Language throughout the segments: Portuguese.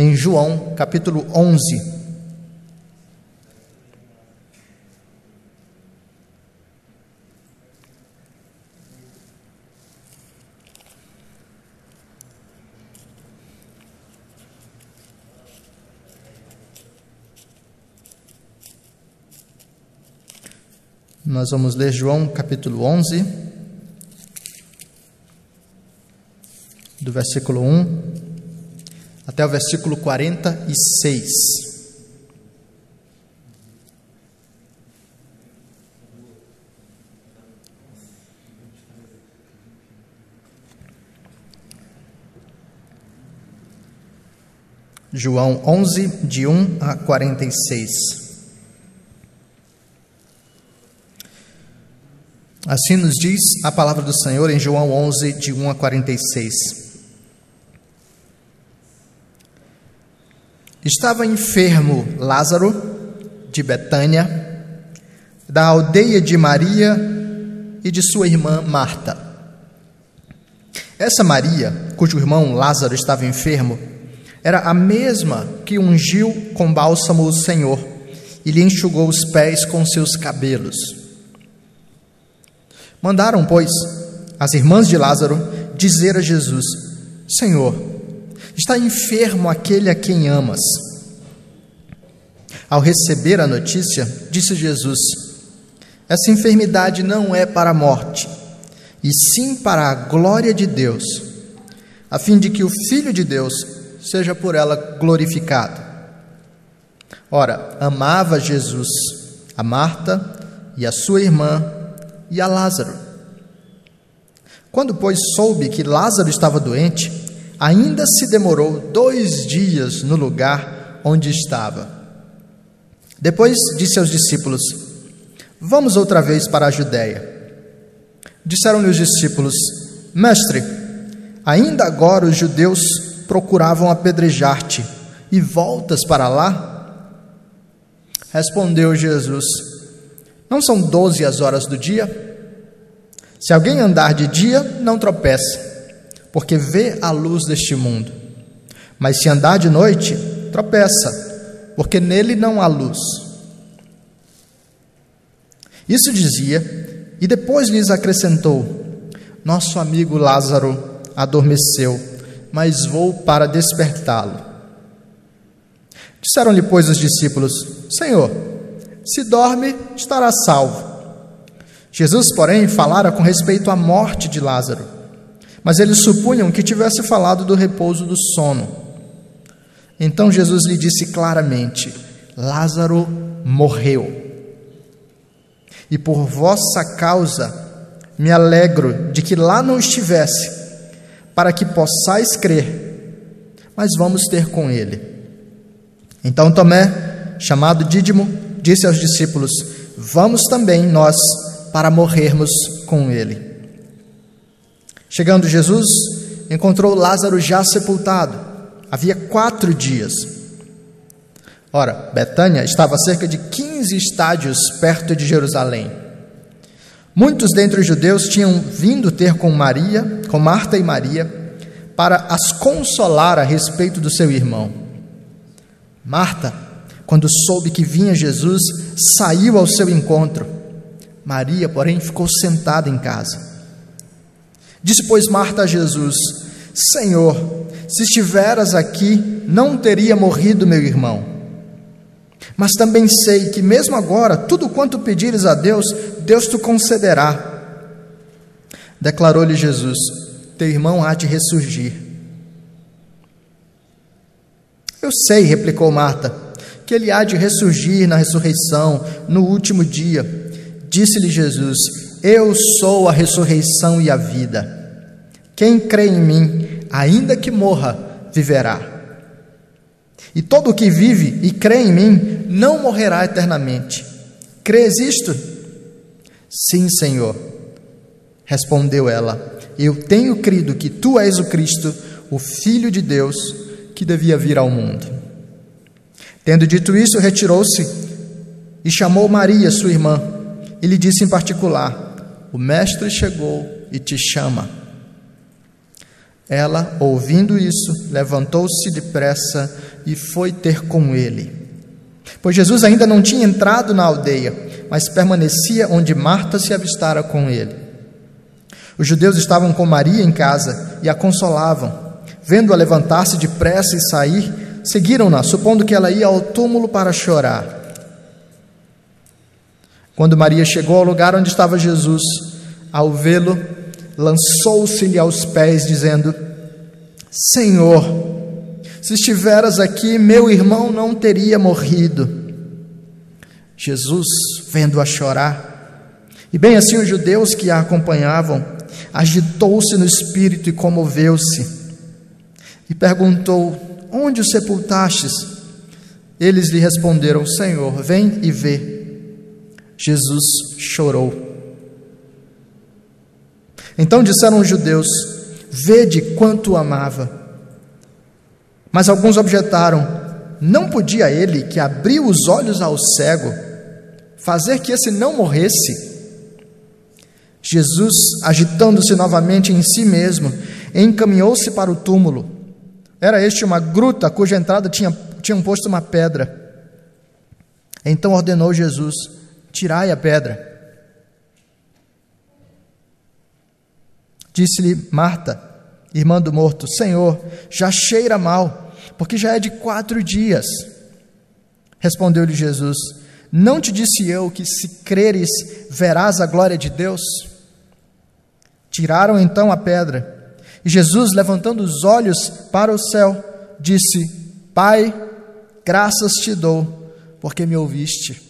em João capítulo 11. Nós vamos ler João capítulo 11, do versículo 1 até o versículo 46. João 11, de 1 a 46. Assim nos diz a palavra do Senhor em João 11, de 1 a 46. Estava enfermo Lázaro, de Betânia, da aldeia de Maria e de sua irmã Marta. Essa Maria, cujo irmão Lázaro estava enfermo, era a mesma que ungiu com bálsamo o Senhor e lhe enxugou os pés com seus cabelos. Mandaram, pois, as irmãs de Lázaro dizer a Jesus: Senhor, está enfermo aquele a quem amas. Ao receber a notícia, disse Jesus: Essa enfermidade não é para a morte, e sim para a glória de Deus, a fim de que o Filho de Deus seja por ela glorificado. Ora, amava Jesus a Marta e a sua irmã e a Lázaro. Quando, pois, soube que Lázaro estava doente, ainda se demorou dois dias no lugar onde estava. Depois disse aos discípulos: Vamos outra vez para a Judéia. Disseram-lhe os discípulos: Mestre, ainda agora os judeus procuravam apedrejar-te, e voltas para lá? Respondeu Jesus: não são doze as horas do dia? Se alguém andar de dia, não tropeça, porque vê a luz deste mundo. Mas se andar de noite, tropeça, porque nele não há luz. Isso dizia, e depois lhes acrescentou: Nosso amigo Lázaro adormeceu, mas vou para despertá-lo. Disseram-lhe, pois, os discípulos: Senhor, se dorme, estará salvo. Jesus, porém, falara com respeito à morte de Lázaro, mas eles supunham que tivesse falado do repouso do sono. Então Jesus lhe disse claramente: Lázaro morreu. E por vossa causa me alegro de que lá não estivesse, para que possais crer, mas vamos ter com ele. Então Tomé, chamado Dídimo, disse aos discípulos: Vamos também nós para morrermos com ele. Chegando Jesus, encontrou Lázaro já sepultado. Havia quatro dias. Ora, Betânia estava a cerca de 15 estádios perto de Jerusalém. Muitos dentre os judeus tinham vindo ter com Maria, com Marta e Maria, para as consolar a respeito do seu irmão. Marta quando soube que vinha Jesus, saiu ao seu encontro. Maria, porém, ficou sentada em casa. Disse, pois, Marta a Jesus: Senhor, se estiveras aqui, não teria morrido meu irmão. Mas também sei que, mesmo agora, tudo quanto pedires a Deus, Deus te concederá. Declarou-lhe Jesus: Teu irmão há de ressurgir. Eu sei, replicou Marta que ele há de ressurgir na ressurreição, no último dia. Disse-lhe Jesus: Eu sou a ressurreição e a vida. Quem crê em mim, ainda que morra, viverá. E todo o que vive e crê em mim não morrerá eternamente. Crês isto? Sim, Senhor. Respondeu ela: Eu tenho crido que tu és o Cristo, o Filho de Deus, que devia vir ao mundo. Tendo dito isso, retirou-se e chamou Maria, sua irmã, e lhe disse em particular: O Mestre chegou e te chama. Ela, ouvindo isso, levantou-se depressa e foi ter com ele. Pois Jesus ainda não tinha entrado na aldeia, mas permanecia onde Marta se avistara com ele. Os judeus estavam com Maria em casa e a consolavam. Vendo-a levantar-se depressa e sair, seguiram-na, supondo que ela ia ao túmulo para chorar. Quando Maria chegou ao lugar onde estava Jesus, ao vê-lo, lançou-se-lhe aos pés, dizendo: Senhor, se estiveras aqui, meu irmão não teria morrido. Jesus, vendo-a chorar, e bem assim os judeus que a acompanhavam, agitou-se no espírito e comoveu-se, e perguntou: Onde o sepultastes? Eles lhe responderam: Senhor, vem e vê. Jesus chorou. Então disseram os judeus: Vede quanto o amava. Mas alguns objetaram: Não podia ele, que abriu os olhos ao cego, fazer que esse não morresse? Jesus, agitando-se novamente em si mesmo, encaminhou-se para o túmulo. Era este uma gruta cuja entrada tinha, tinham posto uma pedra. Então ordenou Jesus: Tirai a pedra. Disse-lhe Marta, irmã do morto: Senhor, já cheira mal, porque já é de quatro dias. Respondeu-lhe Jesus: Não te disse eu que, se creres, verás a glória de Deus? Tiraram então a pedra. E Jesus, levantando os olhos para o céu, disse: Pai, graças te dou, porque me ouviste.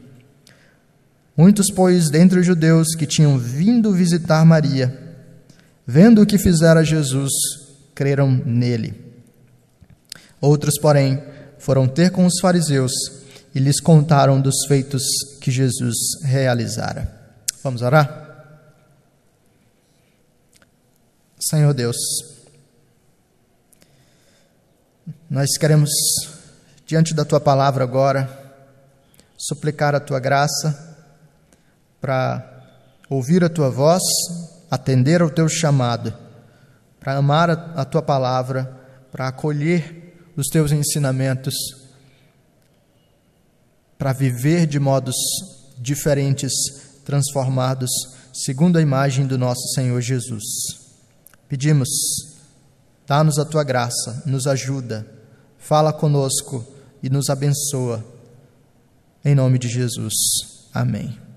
Muitos, pois, dentre os judeus que tinham vindo visitar Maria, vendo o que fizera Jesus, creram nele. Outros, porém, foram ter com os fariseus e lhes contaram dos feitos que Jesus realizara. Vamos orar? Senhor Deus, nós queremos, diante da tua palavra agora, suplicar a tua graça para ouvir a tua voz, atender ao teu chamado, para amar a, tua palavra, para acolher os teus ensinamentos, para viver de modos diferentes, transformados, segundo a imagem do nosso Senhor Jesus. Pedimos, dá-nos a tua graça, nos ajuda, fala conosco e nos abençoa. Em nome de Jesus. Amém.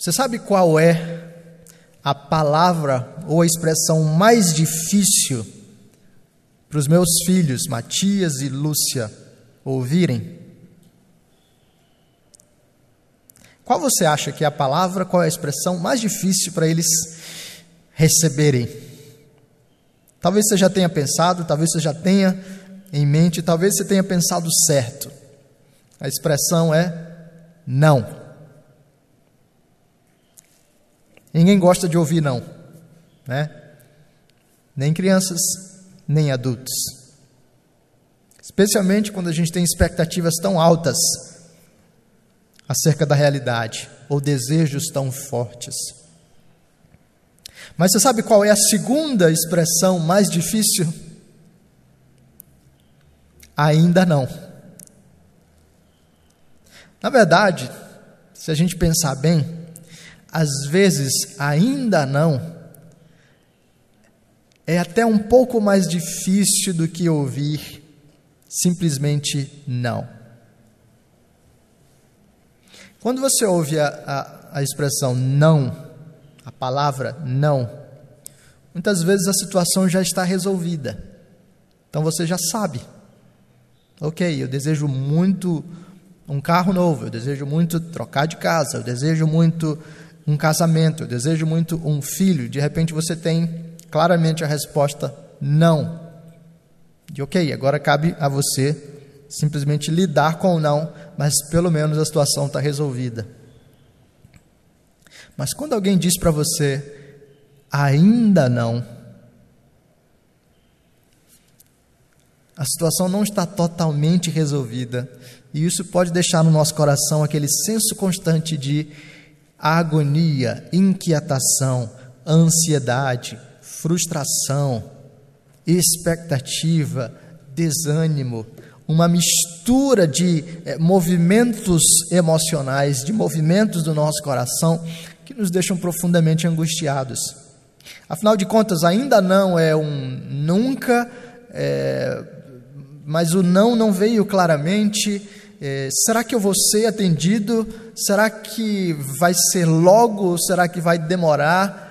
Você sabe qual é a palavra ou a expressão mais difícil para os meus filhos, Matias e Lúcia, ouvirem? Qual você acha que é a palavra, qual é a expressão mais difícil para eles receberem? Talvez você já tenha pensado, talvez você já tenha em mente, talvez você tenha pensado certo. A expressão é não. Ninguém gosta de ouvir não, né? Nem crianças, nem adultos. Especialmente quando a gente tem expectativas tão altas acerca da realidade ou desejos tão fortes. Mas você sabe qual é a segunda expressão mais difícil? Ainda não. Na verdade, se a gente pensar bem, às vezes ainda não é até um pouco mais difícil do que ouvir simplesmente não. Quando você ouve a, a, a expressão não, a palavra não, muitas vezes a situação já está resolvida. Então você já sabe. Ok, eu desejo muito um carro novo, eu desejo muito trocar de casa, eu desejo muito um casamento, eu desejo muito um filho. De repente você tem claramente a resposta não. De ok, agora cabe a você simplesmente lidar com o não, mas pelo menos a situação está resolvida. Mas quando alguém diz para você, ainda não, a situação não está totalmente resolvida, e isso pode deixar no nosso coração aquele senso constante de agonia, inquietação, ansiedade, frustração, expectativa, desânimo, uma mistura de é, movimentos emocionais, de movimentos do nosso coração que nos deixam profundamente angustiados. Afinal de contas, ainda não é um nunca, é, mas o não não veio claramente. É, será que eu vou ser atendido? Será que vai ser logo? Será que vai demorar?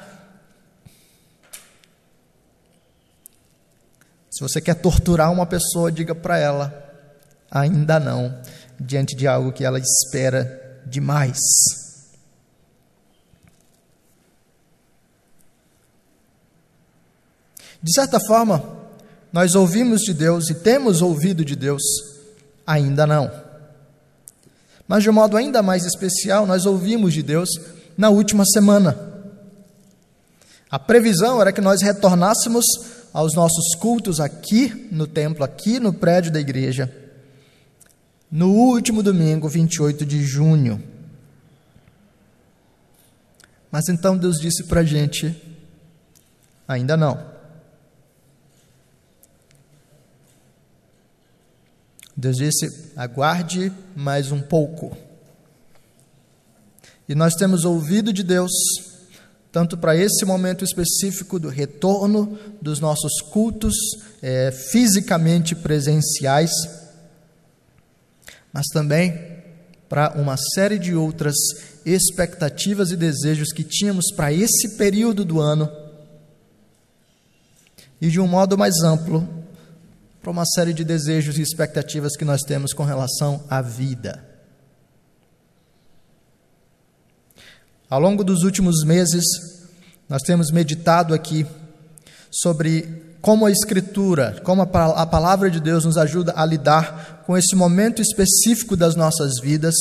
Se você quer torturar uma pessoa, diga para ela: ainda não, diante de algo que ela espera demais. De certa forma, nós ouvimos de Deus e temos ouvido de Deus, ainda não. Mas de um modo ainda mais especial, nós ouvimos de Deus na última semana. A previsão era que nós retornássemos aos nossos cultos aqui no templo, aqui no prédio da igreja, no último domingo, 28 de junho. Mas então Deus disse para a gente: ainda não. Deus disse: aguarde mais um pouco. E nós temos ouvido de Deus, tanto para esse momento específico do retorno dos nossos cultos é, fisicamente presenciais, mas também para uma série de outras expectativas e desejos que tínhamos para esse período do ano e de um modo mais amplo para uma série de desejos e expectativas que nós temos com relação à vida. Ao longo dos últimos meses, nós temos meditado aqui sobre como a Escritura, como a palavra de Deus nos ajuda a lidar com esse momento específico das nossas vidas,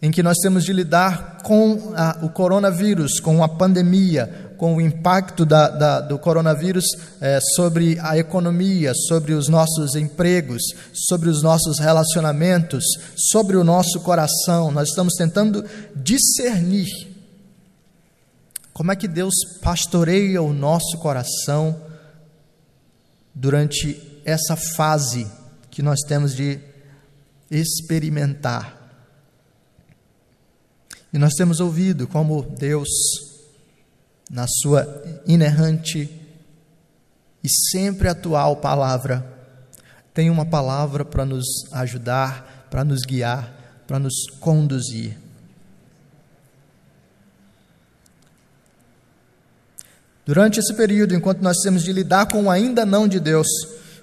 em que nós temos de lidar com a, o coronavírus, com a pandemia, com o impacto da, da, do coronavírus é, sobre a economia, sobre os nossos empregos, sobre os nossos relacionamentos, sobre o nosso coração. Nós estamos tentando discernir como é que Deus pastoreia o nosso coração durante essa fase que nós temos de experimentar. E nós temos ouvido como Deus, na sua inerrante e sempre atual palavra, tem uma palavra para nos ajudar, para nos guiar, para nos conduzir. Durante esse período, enquanto nós temos de lidar com o ainda não de Deus,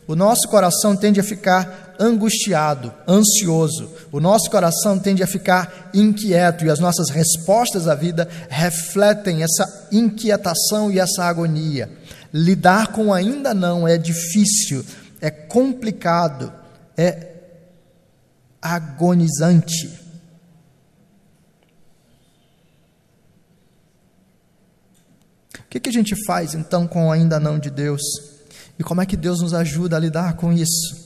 o nosso coração tende a ficar angustiado, ansioso, o nosso coração tende a ficar inquieto e as nossas respostas à vida refletem essa inquietação e essa agonia. Lidar com o ainda não é difícil, é complicado, é agonizante. que, que a gente faz então com o ainda não de Deus? E como é que Deus nos ajuda a lidar com isso?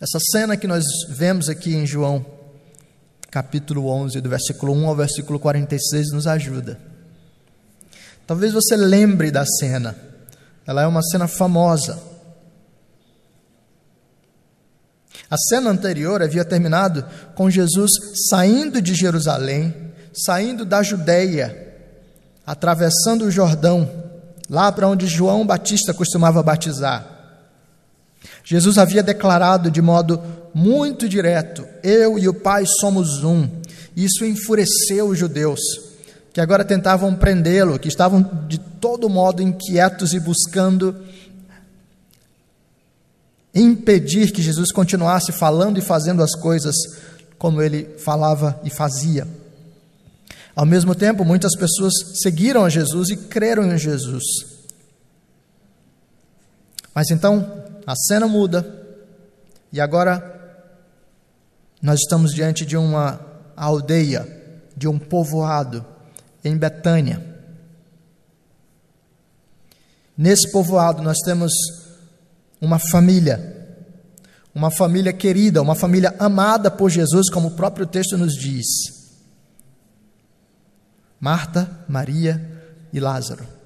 Essa cena que nós vemos aqui em João, capítulo 11, do versículo 1 ao versículo 46, nos ajuda. Talvez você lembre da cena, ela é uma cena famosa. A cena anterior havia terminado com Jesus saindo de Jerusalém, saindo da Judéia, atravessando o Jordão, lá para onde João Batista costumava batizar. Jesus havia declarado de modo muito direto: Eu e o Pai somos um. Isso enfureceu os judeus, que agora tentavam prendê-lo, que estavam de todo modo inquietos e buscando impedir que Jesus continuasse falando e fazendo as coisas como ele falava e fazia. Ao mesmo tempo, muitas pessoas seguiram a Jesus e creram em Jesus. Mas então, a cena muda e agora nós estamos diante de uma aldeia, de um povoado em Betânia. Nesse povoado nós temos uma família, uma família querida, uma família amada por Jesus, como o próprio texto nos diz. Marta, Maria e Lázaro.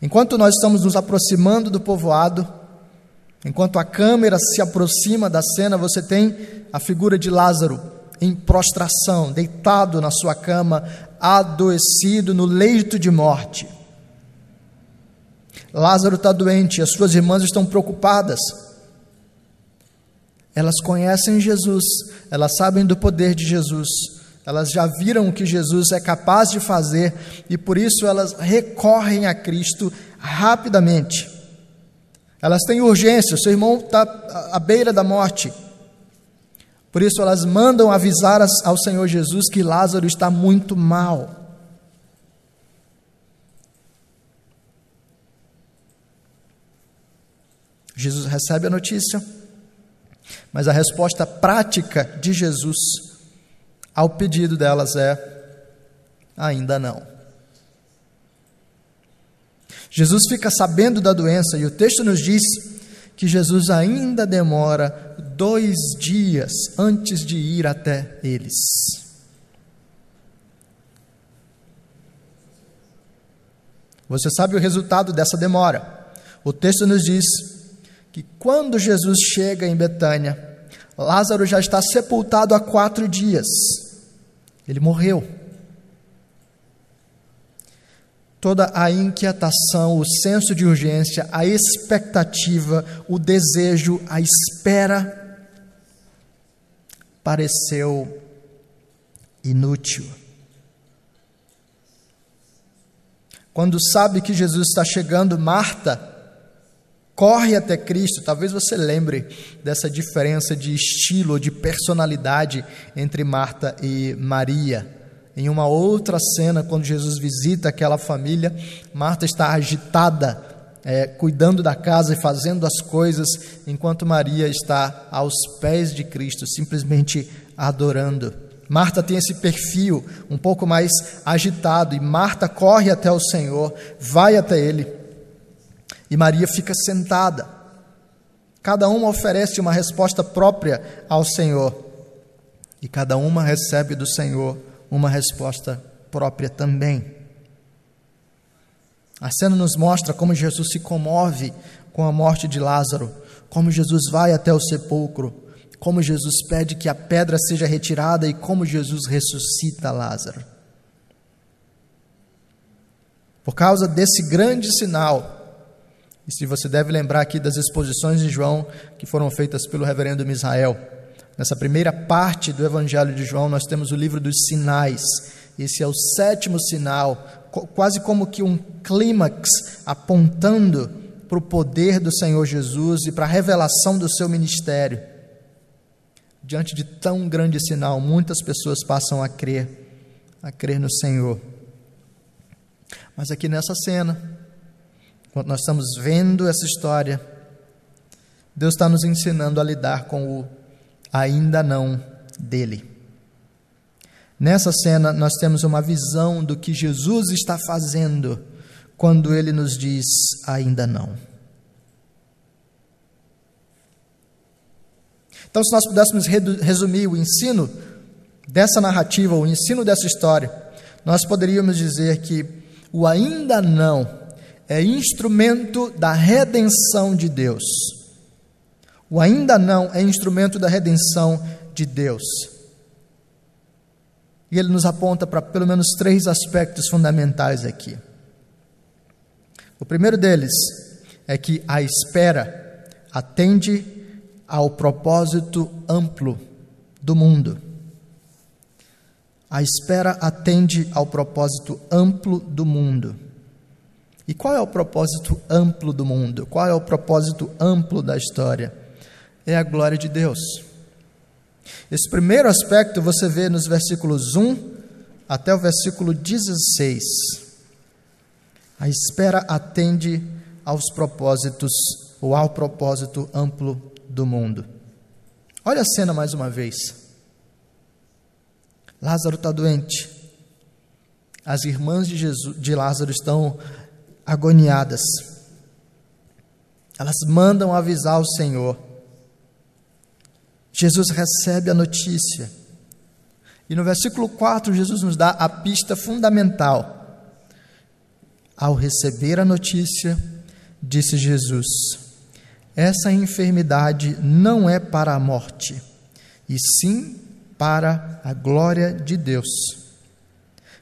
Enquanto nós estamos nos aproximando do povoado, enquanto a câmera se aproxima da cena, você tem a figura de Lázaro em prostração, deitado na sua cama, adoecido no leito de morte. Lázaro está doente, as suas irmãs estão preocupadas. Elas conhecem Jesus, elas sabem do poder de Jesus, elas já viram o que Jesus é capaz de fazer e por isso elas recorrem a Cristo rapidamente. Elas têm urgência, seu irmão está à beira da morte. Por isso elas mandam avisar ao Senhor Jesus que Lázaro está muito mal. Jesus recebe a notícia, mas a resposta prática de Jesus ao pedido delas é: ainda não. Jesus fica sabendo da doença e o texto nos diz que Jesus ainda demora dois dias antes de ir até eles. Você sabe o resultado dessa demora. O texto nos diz que quando Jesus chega em Betânia, Lázaro já está sepultado há quatro dias. Ele morreu. Toda a inquietação, o senso de urgência, a expectativa, o desejo, a espera pareceu inútil. Quando sabe que Jesus está chegando, Marta corre até Cristo. Talvez você lembre dessa diferença de estilo, de personalidade entre Marta e Maria. Em uma outra cena, quando Jesus visita aquela família, Marta está agitada, é, cuidando da casa e fazendo as coisas, enquanto Maria está aos pés de Cristo, simplesmente adorando. Marta tem esse perfil um pouco mais agitado e Marta corre até o Senhor, vai até ele e Maria fica sentada. Cada uma oferece uma resposta própria ao Senhor. E cada uma recebe do Senhor uma resposta própria também. A cena nos mostra como Jesus se comove com a morte de Lázaro, como Jesus vai até o sepulcro, como Jesus pede que a pedra seja retirada e como Jesus ressuscita Lázaro. Por causa desse grande sinal, e se você deve lembrar aqui das exposições de João que foram feitas pelo reverendo Misael. Nessa primeira parte do Evangelho de João, nós temos o livro dos sinais. Esse é o sétimo sinal, quase como que um clímax apontando para o poder do Senhor Jesus e para a revelação do seu ministério. Diante de tão grande sinal, muitas pessoas passam a crer, a crer no Senhor. Mas aqui nessa cena, Enquanto nós estamos vendo essa história, Deus está nos ensinando a lidar com o ainda não dele. Nessa cena, nós temos uma visão do que Jesus está fazendo quando ele nos diz ainda não. Então, se nós pudéssemos resumir o ensino dessa narrativa, o ensino dessa história, nós poderíamos dizer que o ainda não é instrumento da redenção de Deus. O ainda não é instrumento da redenção de Deus. E ele nos aponta para pelo menos três aspectos fundamentais aqui. O primeiro deles é que a espera atende ao propósito amplo do mundo. A espera atende ao propósito amplo do mundo. E qual é o propósito amplo do mundo? Qual é o propósito amplo da história? É a glória de Deus. Esse primeiro aspecto você vê nos versículos 1 até o versículo 16. A espera atende aos propósitos ou ao propósito amplo do mundo. Olha a cena mais uma vez. Lázaro está doente. As irmãs de, Jesus, de Lázaro estão agoniadas. Elas mandam avisar o Senhor. Jesus recebe a notícia. E no versículo 4, Jesus nos dá a pista fundamental. Ao receber a notícia, disse Jesus: Essa enfermidade não é para a morte, e sim para a glória de Deus,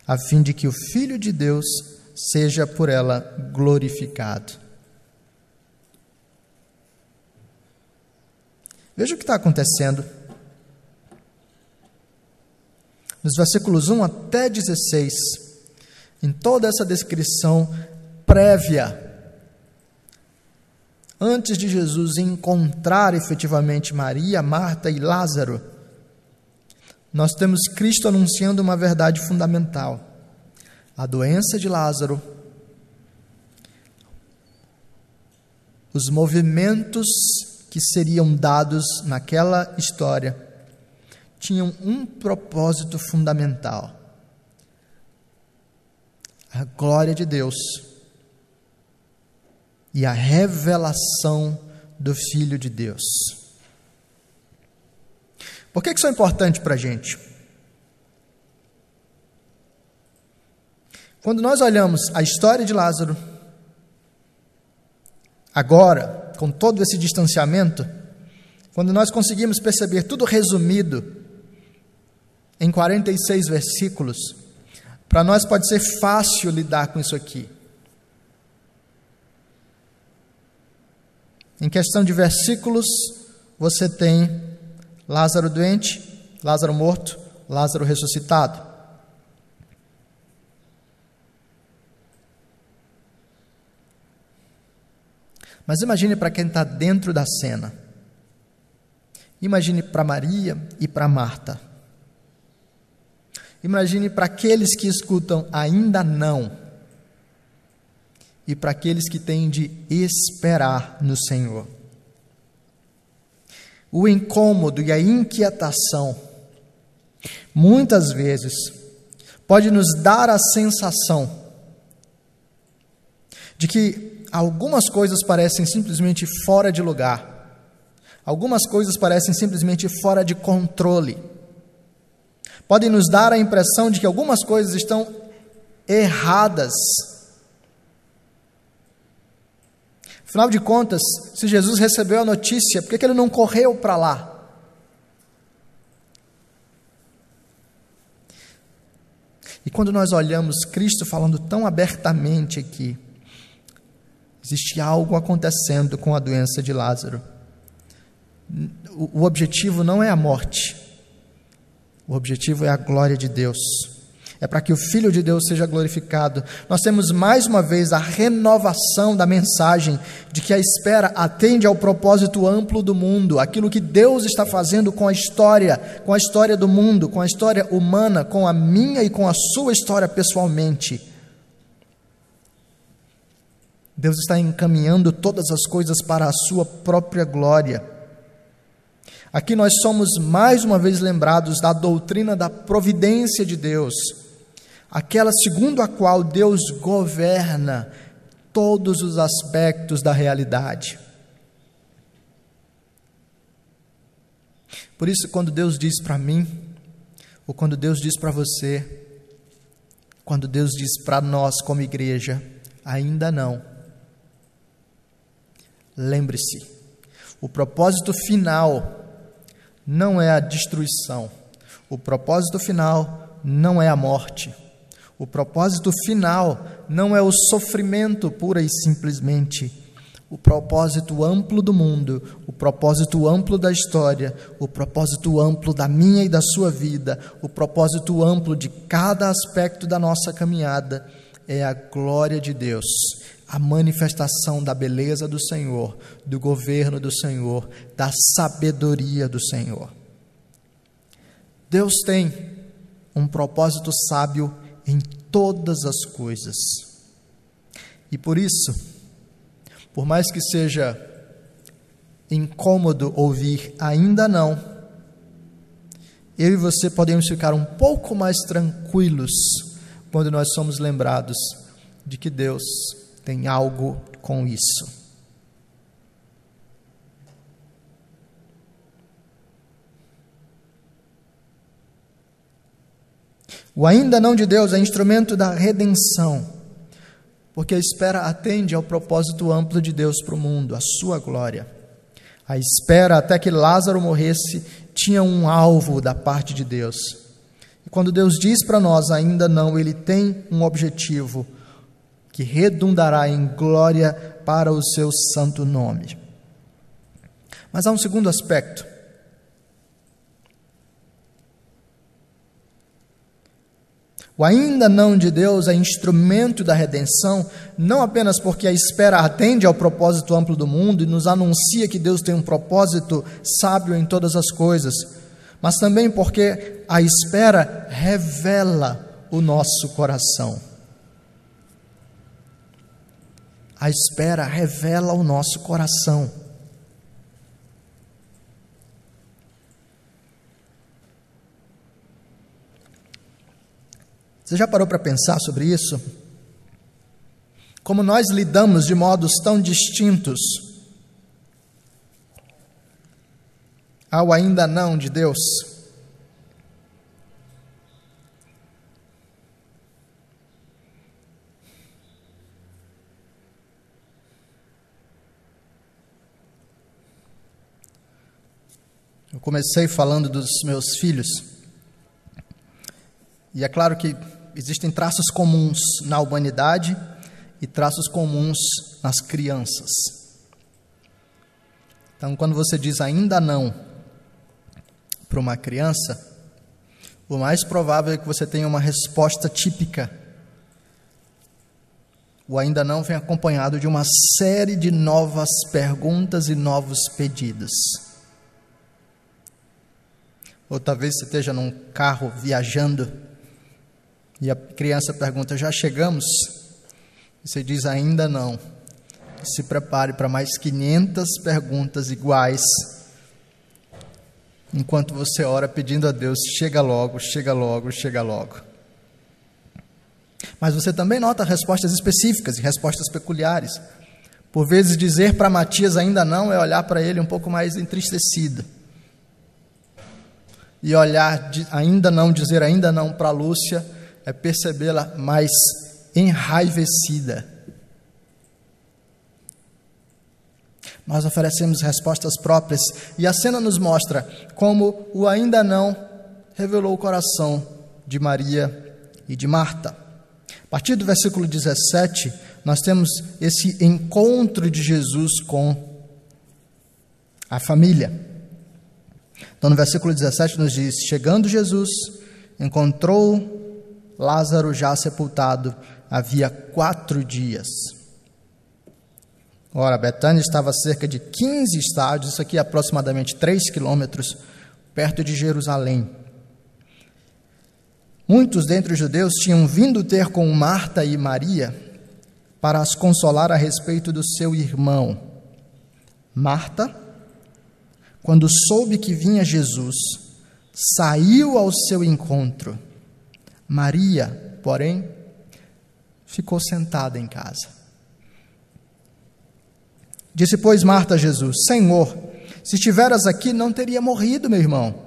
a fim de que o Filho de Deus seja por ela glorificado. Veja o que está acontecendo. Nos versículos 1 até 16, em toda essa descrição prévia, antes de Jesus encontrar efetivamente Maria, Marta e Lázaro, nós temos Cristo anunciando uma verdade fundamental. A doença de Lázaro, os movimentos que seriam dados naquela história tinham um propósito fundamental: a glória de Deus e a revelação do Filho de Deus. Por que isso é importante para a gente? Quando nós olhamos a história de Lázaro, agora, com todo esse distanciamento, quando nós conseguimos perceber tudo resumido em 46 versículos, para nós pode ser fácil lidar com isso aqui. Em questão de versículos, você tem Lázaro doente, Lázaro morto, Lázaro ressuscitado. Mas imagine para quem está dentro da cena. Imagine para Maria e para Marta. Imagine para aqueles que escutam ainda não. E para aqueles que têm de esperar no Senhor. O incômodo e a inquietação, muitas vezes, pode nos dar a sensação de que algumas coisas parecem simplesmente fora de lugar. Algumas coisas parecem simplesmente fora de controle. Podem nos dar a impressão de que algumas coisas estão erradas. Afinal de contas, se Jesus recebeu a notícia, por que ele não correu para lá? E quando nós olhamos Cristo falando tão abertamente aqui, Existe algo acontecendo com a doença de Lázaro. O objetivo não é a morte, o objetivo é a glória de Deus. É para que o Filho de Deus seja glorificado. Nós temos mais uma vez a renovação da mensagem de que a espera atende ao propósito amplo do mundo, aquilo que Deus está fazendo com a história, com a história do mundo, com a história humana, com a minha e com a sua história pessoalmente. Deus está encaminhando todas as coisas para a sua própria glória. Aqui nós somos mais uma vez lembrados da doutrina da providência de Deus, aquela segundo a qual Deus governa todos os aspectos da realidade. Por isso, quando Deus diz para mim, ou quando Deus diz para você, quando Deus diz para nós como igreja, ainda não Lembre-se, o propósito final não é a destruição, o propósito final não é a morte, o propósito final não é o sofrimento pura e simplesmente. O propósito amplo do mundo, o propósito amplo da história, o propósito amplo da minha e da sua vida, o propósito amplo de cada aspecto da nossa caminhada é a glória de Deus a manifestação da beleza do Senhor, do governo do Senhor, da sabedoria do Senhor. Deus tem um propósito sábio em todas as coisas. E por isso, por mais que seja incômodo ouvir ainda não, eu e você podemos ficar um pouco mais tranquilos quando nós somos lembrados de que Deus tem algo com isso. O ainda não de Deus é instrumento da redenção, porque a espera atende ao propósito amplo de Deus para o mundo, a sua glória. A espera até que Lázaro morresse tinha um alvo da parte de Deus. E quando Deus diz para nós ainda não, ele tem um objetivo que redundará em glória para o seu santo nome. Mas há um segundo aspecto. O ainda não de Deus é instrumento da redenção, não apenas porque a espera atende ao propósito amplo do mundo e nos anuncia que Deus tem um propósito sábio em todas as coisas, mas também porque a espera revela o nosso coração. A espera revela o nosso coração. Você já parou para pensar sobre isso? Como nós lidamos de modos tão distintos ao ainda não de Deus? Comecei falando dos meus filhos. E é claro que existem traços comuns na humanidade e traços comuns nas crianças. Então, quando você diz ainda não para uma criança, o mais provável é que você tenha uma resposta típica. O ainda não vem acompanhado de uma série de novas perguntas e novos pedidos. Ou talvez você esteja num carro viajando e a criança pergunta: Já chegamos? E você diz: Ainda não. Se prepare para mais 500 perguntas iguais. Enquanto você ora pedindo a Deus: Chega logo, chega logo, chega logo. Mas você também nota respostas específicas e respostas peculiares. Por vezes, dizer para Matias ainda não é olhar para ele um pouco mais entristecido e olhar, ainda não, dizer ainda não para Lúcia, é percebê-la mais enraivecida. Nós oferecemos respostas próprias e a cena nos mostra como o ainda não revelou o coração de Maria e de Marta. A partir do versículo 17, nós temos esse encontro de Jesus com a família. Então, no versículo 17, nos diz: Chegando Jesus, encontrou Lázaro já sepultado havia quatro dias. Ora, Betânia estava a cerca de 15 estádios, isso aqui é aproximadamente 3 quilômetros, perto de Jerusalém. Muitos dentre os judeus tinham vindo ter com Marta e Maria para as consolar a respeito do seu irmão. Marta quando soube que vinha Jesus, saiu ao seu encontro. Maria, porém, ficou sentada em casa. Disse, pois, Marta a Jesus: Senhor, se estiveras aqui, não teria morrido, meu irmão.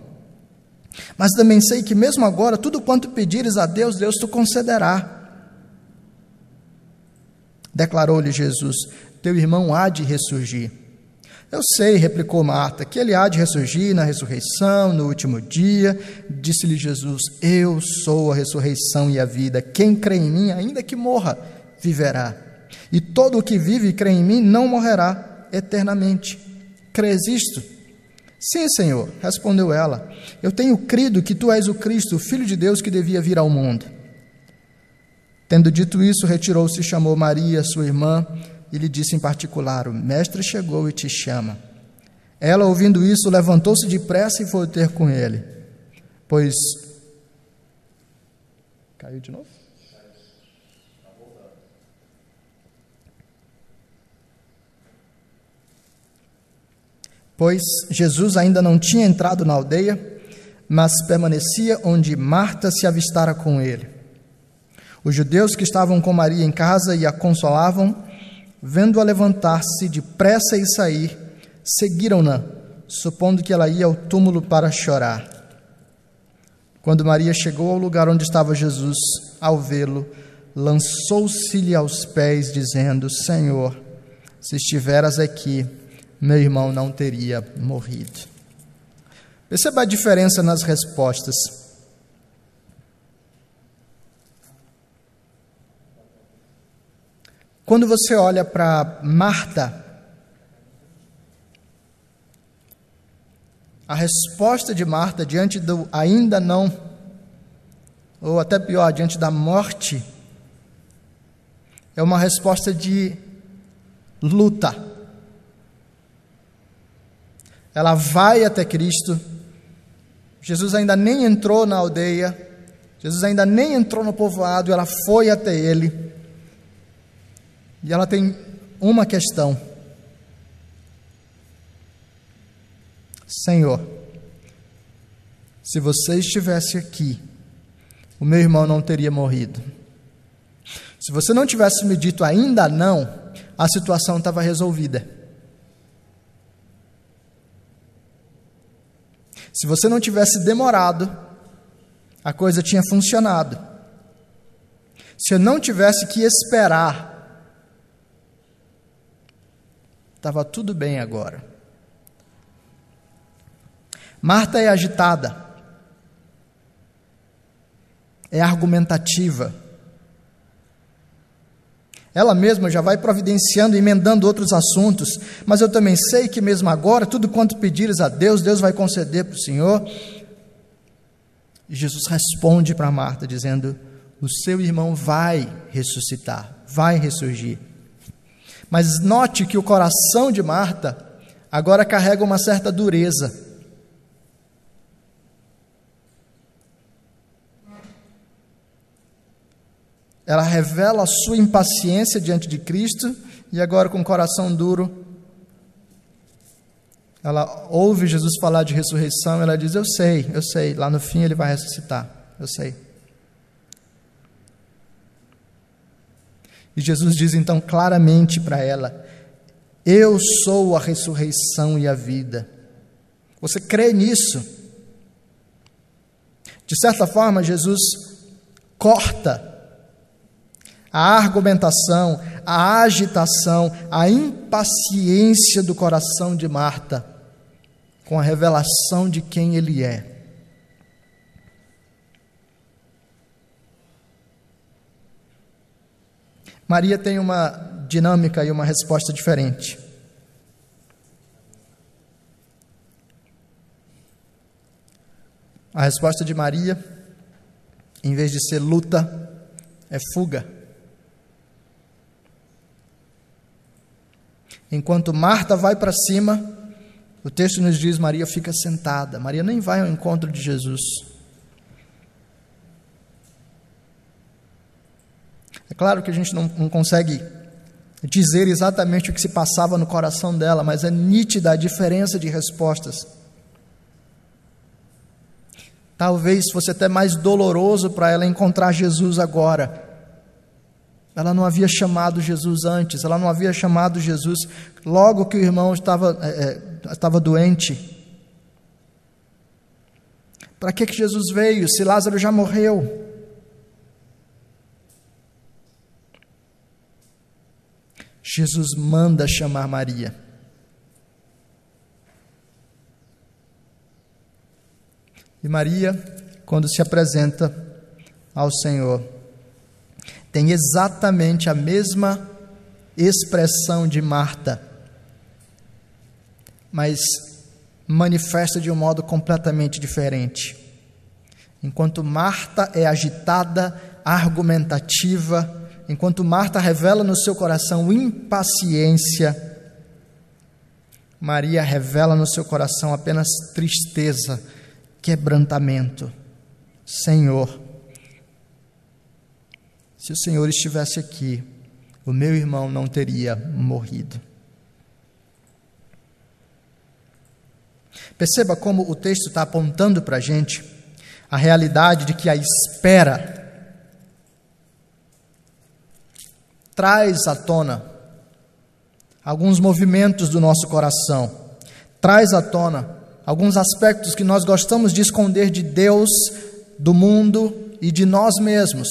Mas também sei que, mesmo agora, tudo quanto pedires a Deus, Deus te concederá. Declarou-lhe Jesus: Teu irmão há de ressurgir. Eu sei, replicou Marta, que ele há de ressurgir na ressurreição, no último dia. Disse-lhe Jesus: Eu sou a ressurreição e a vida. Quem crê em mim, ainda que morra, viverá. E todo o que vive e crê em mim não morrerá eternamente. Crês isto? Sim, Senhor, respondeu ela. Eu tenho crido que tu és o Cristo, o Filho de Deus que devia vir ao mundo. Tendo dito isso, retirou-se e chamou Maria, sua irmã, e lhe disse em particular: O mestre chegou e te chama. Ela, ouvindo isso, levantou-se depressa e foi ter com ele. Pois. Caiu de novo? Pois Jesus ainda não tinha entrado na aldeia, mas permanecia onde Marta se avistara com ele. Os judeus que estavam com Maria em casa e a consolavam, vendo-a levantar-se depressa e sair, seguiram-na, supondo que ela ia ao túmulo para chorar. Quando Maria chegou ao lugar onde estava Jesus, ao vê-lo, lançou-se-lhe aos pés, dizendo: Senhor, se estiveras aqui, meu irmão não teria morrido. Perceba a diferença nas respostas. Quando você olha para Marta, a resposta de Marta diante do ainda não, ou até pior, diante da morte, é uma resposta de luta ela vai até Cristo. Jesus ainda nem entrou na aldeia, Jesus ainda nem entrou no povoado, ela foi até ele. E ela tem uma questão: Senhor, se você estivesse aqui, o meu irmão não teria morrido. Se você não tivesse me dito ainda não, a situação estava resolvida. Se você não tivesse demorado, a coisa tinha funcionado. Se eu não tivesse que esperar, estava tudo bem agora. Marta é agitada, é argumentativa ela mesma já vai providenciando, emendando outros assuntos, mas eu também sei que mesmo agora, tudo quanto pedires a Deus, Deus vai conceder para o Senhor. E Jesus responde para Marta, dizendo: O seu irmão vai ressuscitar, vai ressurgir. Mas note que o coração de Marta agora carrega uma certa dureza. Ela revela a sua impaciência diante de Cristo e agora com o coração duro, ela ouve Jesus falar de ressurreição, ela diz: Eu sei, eu sei, lá no fim ele vai ressuscitar, eu sei. E Jesus diz então claramente para ela: Eu sou a ressurreição e a vida. Você crê nisso? De certa forma, Jesus corta a argumentação, a agitação, a impaciência do coração de Marta com a revelação de quem ele é. Maria tem uma dinâmica e uma resposta diferente. A resposta de Maria, em vez de ser luta, é fuga. Enquanto Marta vai para cima, o texto nos diz: Maria fica sentada. Maria nem vai ao encontro de Jesus. Claro que a gente não, não consegue dizer exatamente o que se passava no coração dela, mas é nítida a diferença de respostas. Talvez fosse até mais doloroso para ela encontrar Jesus agora ela não havia chamado Jesus antes, ela não havia chamado Jesus logo que o irmão estava, é, é, estava doente. Para que, que Jesus veio se Lázaro já morreu? Jesus manda chamar Maria. E Maria, quando se apresenta ao Senhor, tem exatamente a mesma expressão de Marta, mas manifesta de um modo completamente diferente. Enquanto Marta é agitada, argumentativa, enquanto Marta revela no seu coração impaciência, Maria revela no seu coração apenas tristeza, quebrantamento. Senhor, se o Senhor estivesse aqui, o meu irmão não teria morrido. Perceba como o texto está apontando para a gente a realidade de que a espera traz à tona alguns movimentos do nosso coração, traz à tona alguns aspectos que nós gostamos de esconder de Deus, do mundo e de nós mesmos.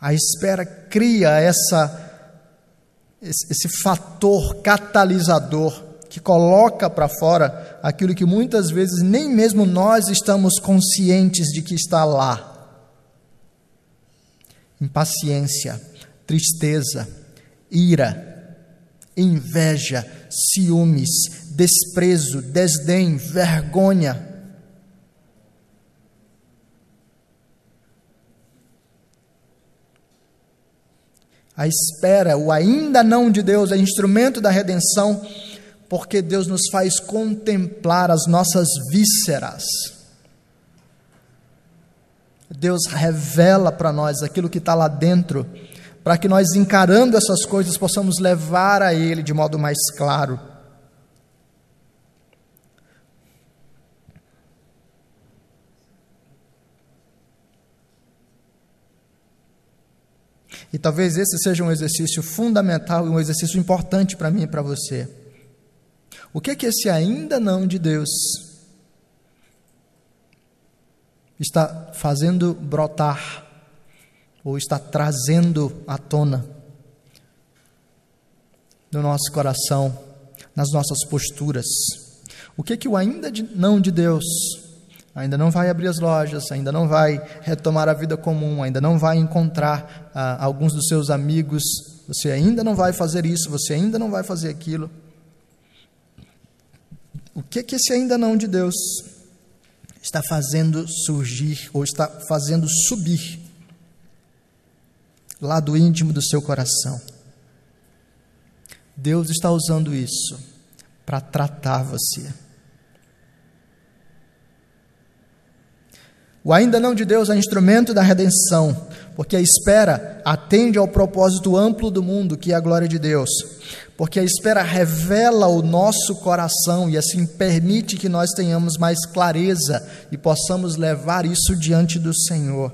A espera cria essa esse fator catalisador que coloca para fora aquilo que muitas vezes nem mesmo nós estamos conscientes de que está lá. Impaciência, tristeza, ira, inveja, ciúmes, desprezo, desdém, vergonha. A espera, o ainda não de Deus é instrumento da redenção, porque Deus nos faz contemplar as nossas vísceras. Deus revela para nós aquilo que está lá dentro, para que nós, encarando essas coisas, possamos levar a Ele de modo mais claro. E talvez esse seja um exercício fundamental e um exercício importante para mim e para você. O que é que esse ainda não de Deus está fazendo brotar ou está trazendo à tona no nosso coração, nas nossas posturas? O que é que o ainda de, não de Deus ainda não vai abrir as lojas, ainda não vai retomar a vida comum, ainda não vai encontrar ah, alguns dos seus amigos, você ainda não vai fazer isso, você ainda não vai fazer aquilo. O que que esse ainda não de Deus está fazendo surgir ou está fazendo subir lá do íntimo do seu coração? Deus está usando isso para tratar você. O ainda não de Deus é instrumento da redenção, porque a espera atende ao propósito amplo do mundo, que é a glória de Deus. Porque a espera revela o nosso coração e assim permite que nós tenhamos mais clareza e possamos levar isso diante do Senhor.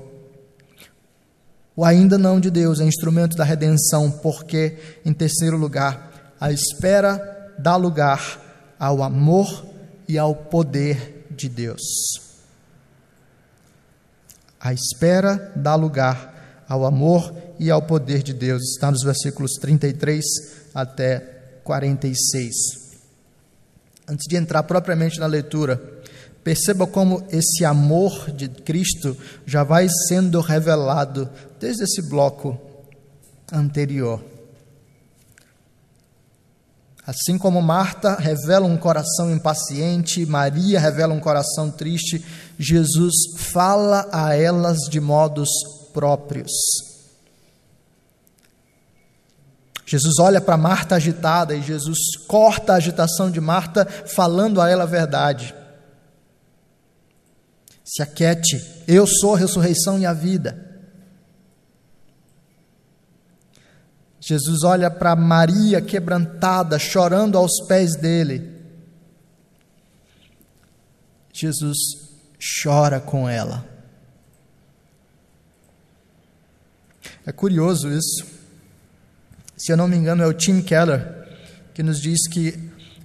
O ainda não de Deus é instrumento da redenção, porque, em terceiro lugar, a espera dá lugar ao amor e ao poder de Deus. A espera dá lugar ao amor e ao poder de Deus. Está nos versículos 33 até 46. Antes de entrar propriamente na leitura, perceba como esse amor de Cristo já vai sendo revelado desde esse bloco anterior. Assim como Marta revela um coração impaciente, Maria revela um coração triste, Jesus fala a elas de modos próprios. Jesus olha para Marta agitada e Jesus corta a agitação de Marta, falando a ela a verdade. Se aquete, eu sou a ressurreição e a vida. Jesus olha para Maria quebrantada, chorando aos pés dele. Jesus chora com ela. É curioso isso. Se eu não me engano, é o Tim Keller que nos diz que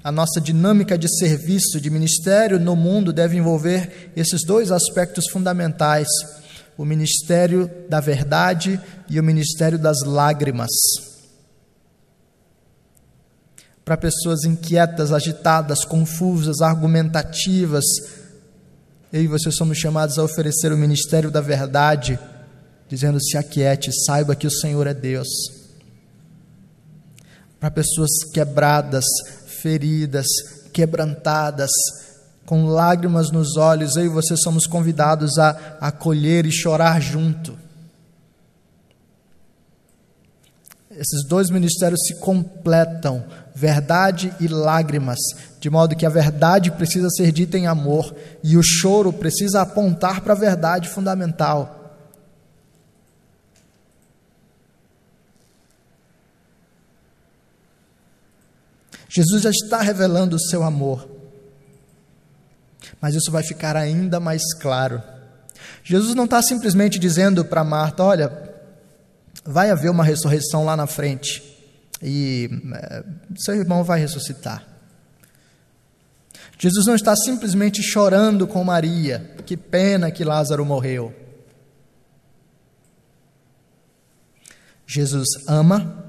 a nossa dinâmica de serviço, de ministério no mundo deve envolver esses dois aspectos fundamentais: o ministério da verdade e o ministério das lágrimas para pessoas inquietas, agitadas, confusas, argumentativas. Eu e você somos chamados a oferecer o ministério da verdade, dizendo: se aquiete, saiba que o Senhor é Deus. Para pessoas quebradas, feridas, quebrantadas, com lágrimas nos olhos, eu e você somos convidados a acolher e chorar junto. Esses dois ministérios se completam, verdade e lágrimas, de modo que a verdade precisa ser dita em amor e o choro precisa apontar para a verdade fundamental. Jesus já está revelando o seu amor, mas isso vai ficar ainda mais claro. Jesus não está simplesmente dizendo para Marta: olha, vai haver uma ressurreição lá na frente e é, seu irmão vai ressuscitar. Jesus não está simplesmente chorando com Maria, que pena que Lázaro morreu. Jesus ama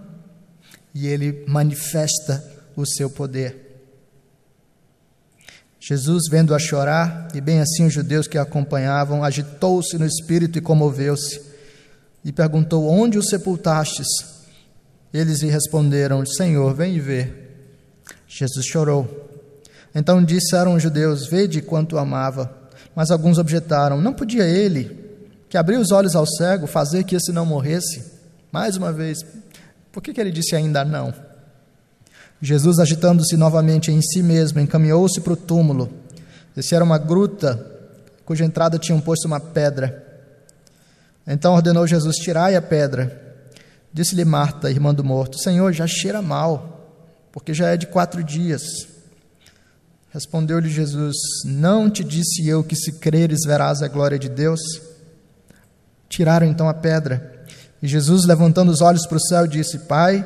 e ele manifesta o seu poder. Jesus, vendo-a chorar, e bem assim os judeus que a acompanhavam, agitou-se no espírito e comoveu-se e perguntou: Onde o sepultastes? Eles lhe responderam: Senhor, vem e vê. Jesus chorou. Então disseram os judeus: Vede quanto amava. Mas alguns objetaram: Não podia ele, que abriu os olhos ao cego, fazer que esse não morresse? Mais uma vez, por que, que ele disse ainda não? Jesus, agitando-se novamente em si mesmo, encaminhou-se para o túmulo. Esse era uma gruta cuja entrada tinham posto uma pedra. Então ordenou Jesus: Tirai a pedra. Disse-lhe Marta, irmã do morto: Senhor, já cheira mal, porque já é de quatro dias. Respondeu-lhe Jesus: Não te disse eu que se creres verás a glória de Deus? Tiraram então a pedra. E Jesus, levantando os olhos para o céu, disse: Pai,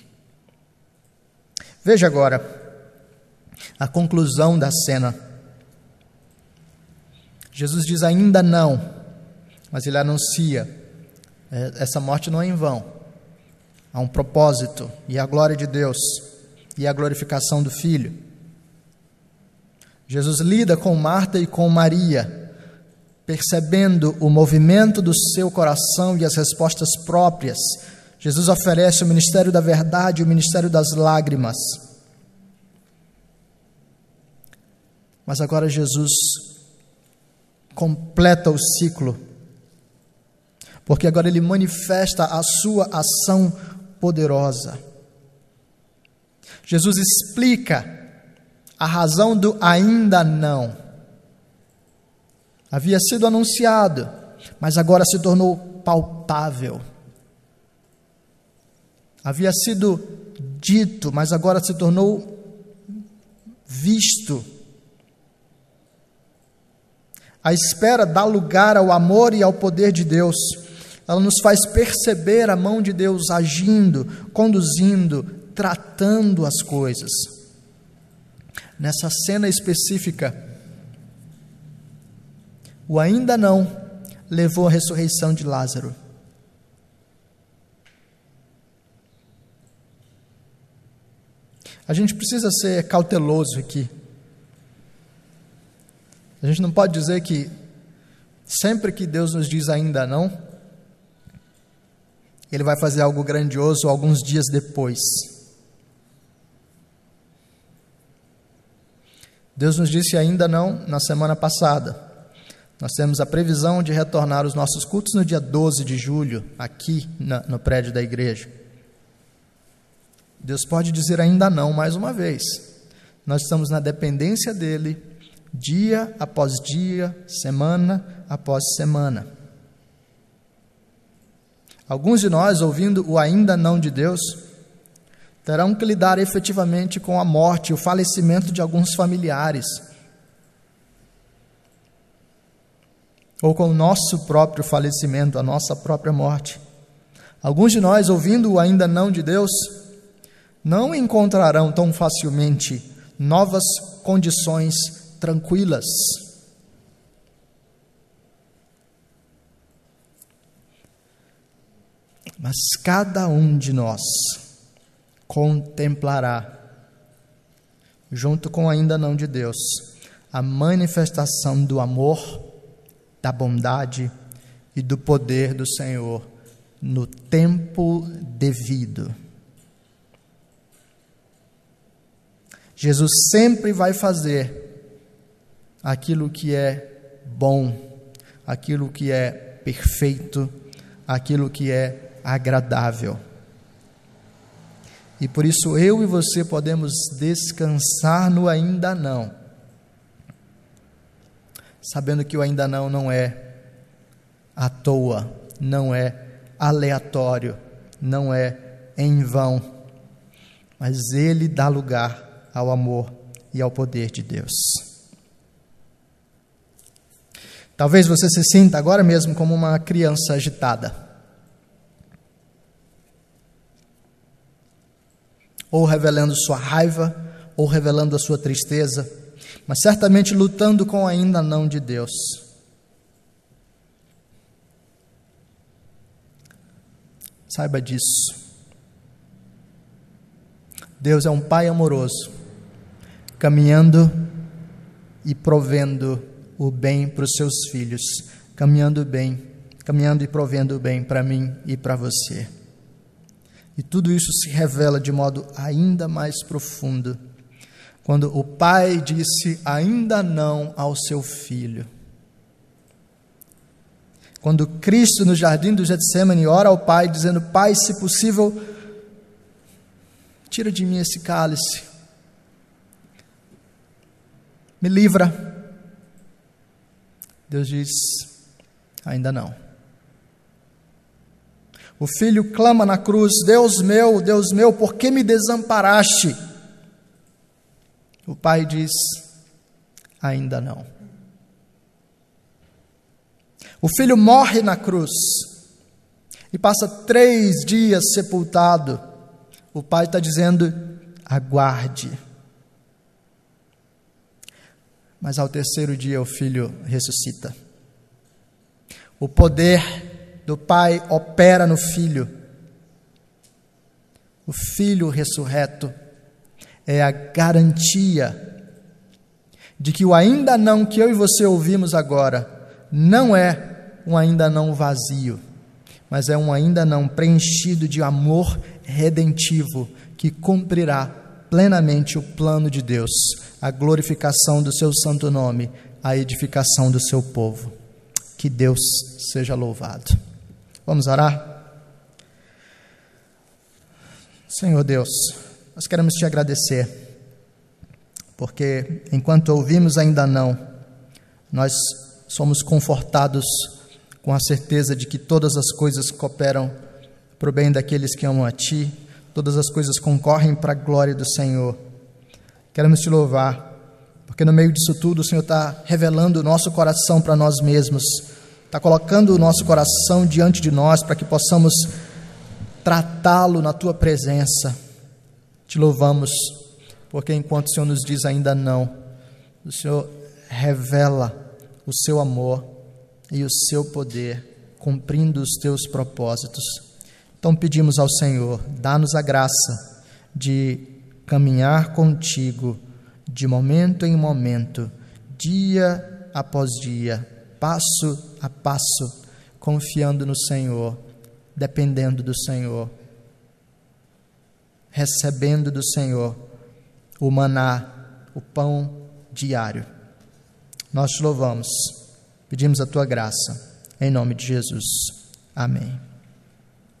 Veja agora a conclusão da cena. Jesus diz ainda não, mas ele anuncia é, essa morte não é em vão. Há um propósito, e a glória de Deus, e a glorificação do Filho. Jesus lida com Marta e com Maria, percebendo o movimento do seu coração e as respostas próprias. Jesus oferece o ministério da verdade e o ministério das lágrimas. Mas agora Jesus completa o ciclo porque agora ele manifesta a sua ação poderosa. Jesus explica a razão do ainda não. Havia sido anunciado, mas agora se tornou palpável. Havia sido dito, mas agora se tornou visto. A espera dá lugar ao amor e ao poder de Deus ela nos faz perceber a mão de Deus agindo, conduzindo, tratando as coisas. Nessa cena específica, o ainda não levou à ressurreição de Lázaro. A gente precisa ser cauteloso aqui. A gente não pode dizer que sempre que Deus nos diz ainda não, ele vai fazer algo grandioso alguns dias depois. Deus nos disse ainda não na semana passada. Nós temos a previsão de retornar os nossos cultos no dia 12 de julho, aqui no prédio da igreja. Deus pode dizer ainda não mais uma vez. Nós estamos na dependência dele, dia após dia, semana após semana. Alguns de nós, ouvindo o ainda não de Deus, terão que lidar efetivamente com a morte, o falecimento de alguns familiares, ou com o nosso próprio falecimento, a nossa própria morte. Alguns de nós, ouvindo o ainda não de Deus, não encontrarão tão facilmente novas condições tranquilas. Mas cada um de nós contemplará, junto com ainda não de Deus, a manifestação do amor, da bondade e do poder do Senhor no tempo devido. Jesus sempre vai fazer aquilo que é bom, aquilo que é perfeito, aquilo que é agradável. E por isso eu e você podemos descansar no ainda não, sabendo que o ainda não não é à toa, não é aleatório, não é em vão, mas ele dá lugar ao amor e ao poder de Deus. Talvez você se sinta agora mesmo como uma criança agitada. Ou revelando sua raiva, ou revelando a sua tristeza, mas certamente lutando com ainda não de Deus. Saiba disso. Deus é um Pai amoroso caminhando e provendo o bem para os seus filhos, caminhando bem, caminhando e provendo o bem para mim e para você. E tudo isso se revela de modo ainda mais profundo quando o pai disse ainda não ao seu filho. Quando Cristo no jardim do Getsemane ora ao Pai dizendo: Pai, se possível, tira de mim esse cálice me livra. Deus diz: ainda não. O filho clama na cruz: Deus meu, Deus meu, por que me desamparaste? O pai diz: ainda não. O filho morre na cruz e passa três dias sepultado. O pai está dizendo: aguarde mas ao terceiro dia o filho ressuscita. O poder do Pai opera no filho. O filho ressurreto é a garantia de que o ainda não que eu e você ouvimos agora não é um ainda não vazio, mas é um ainda não preenchido de amor redentivo que cumprirá plenamente o plano de Deus, a glorificação do seu santo nome, a edificação do seu povo. Que Deus seja louvado. Vamos orar? Senhor Deus, nós queremos te agradecer, porque enquanto ouvimos ainda não, nós somos confortados com a certeza de que todas as coisas cooperam para o bem daqueles que amam a Ti todas as coisas concorrem para a glória do Senhor. Queremos te louvar, porque no meio disso tudo o Senhor está revelando o nosso coração para nós mesmos, está colocando o nosso coração diante de nós para que possamos tratá-lo na tua presença. Te louvamos, porque enquanto o Senhor nos diz ainda não, o Senhor revela o seu amor e o seu poder, cumprindo os teus propósitos. Então pedimos ao Senhor, dá-nos a graça de caminhar contigo de momento em momento, dia após dia, passo a passo, confiando no Senhor, dependendo do Senhor, recebendo do Senhor o maná, o pão diário. Nós te louvamos, pedimos a tua graça, em nome de Jesus. Amém.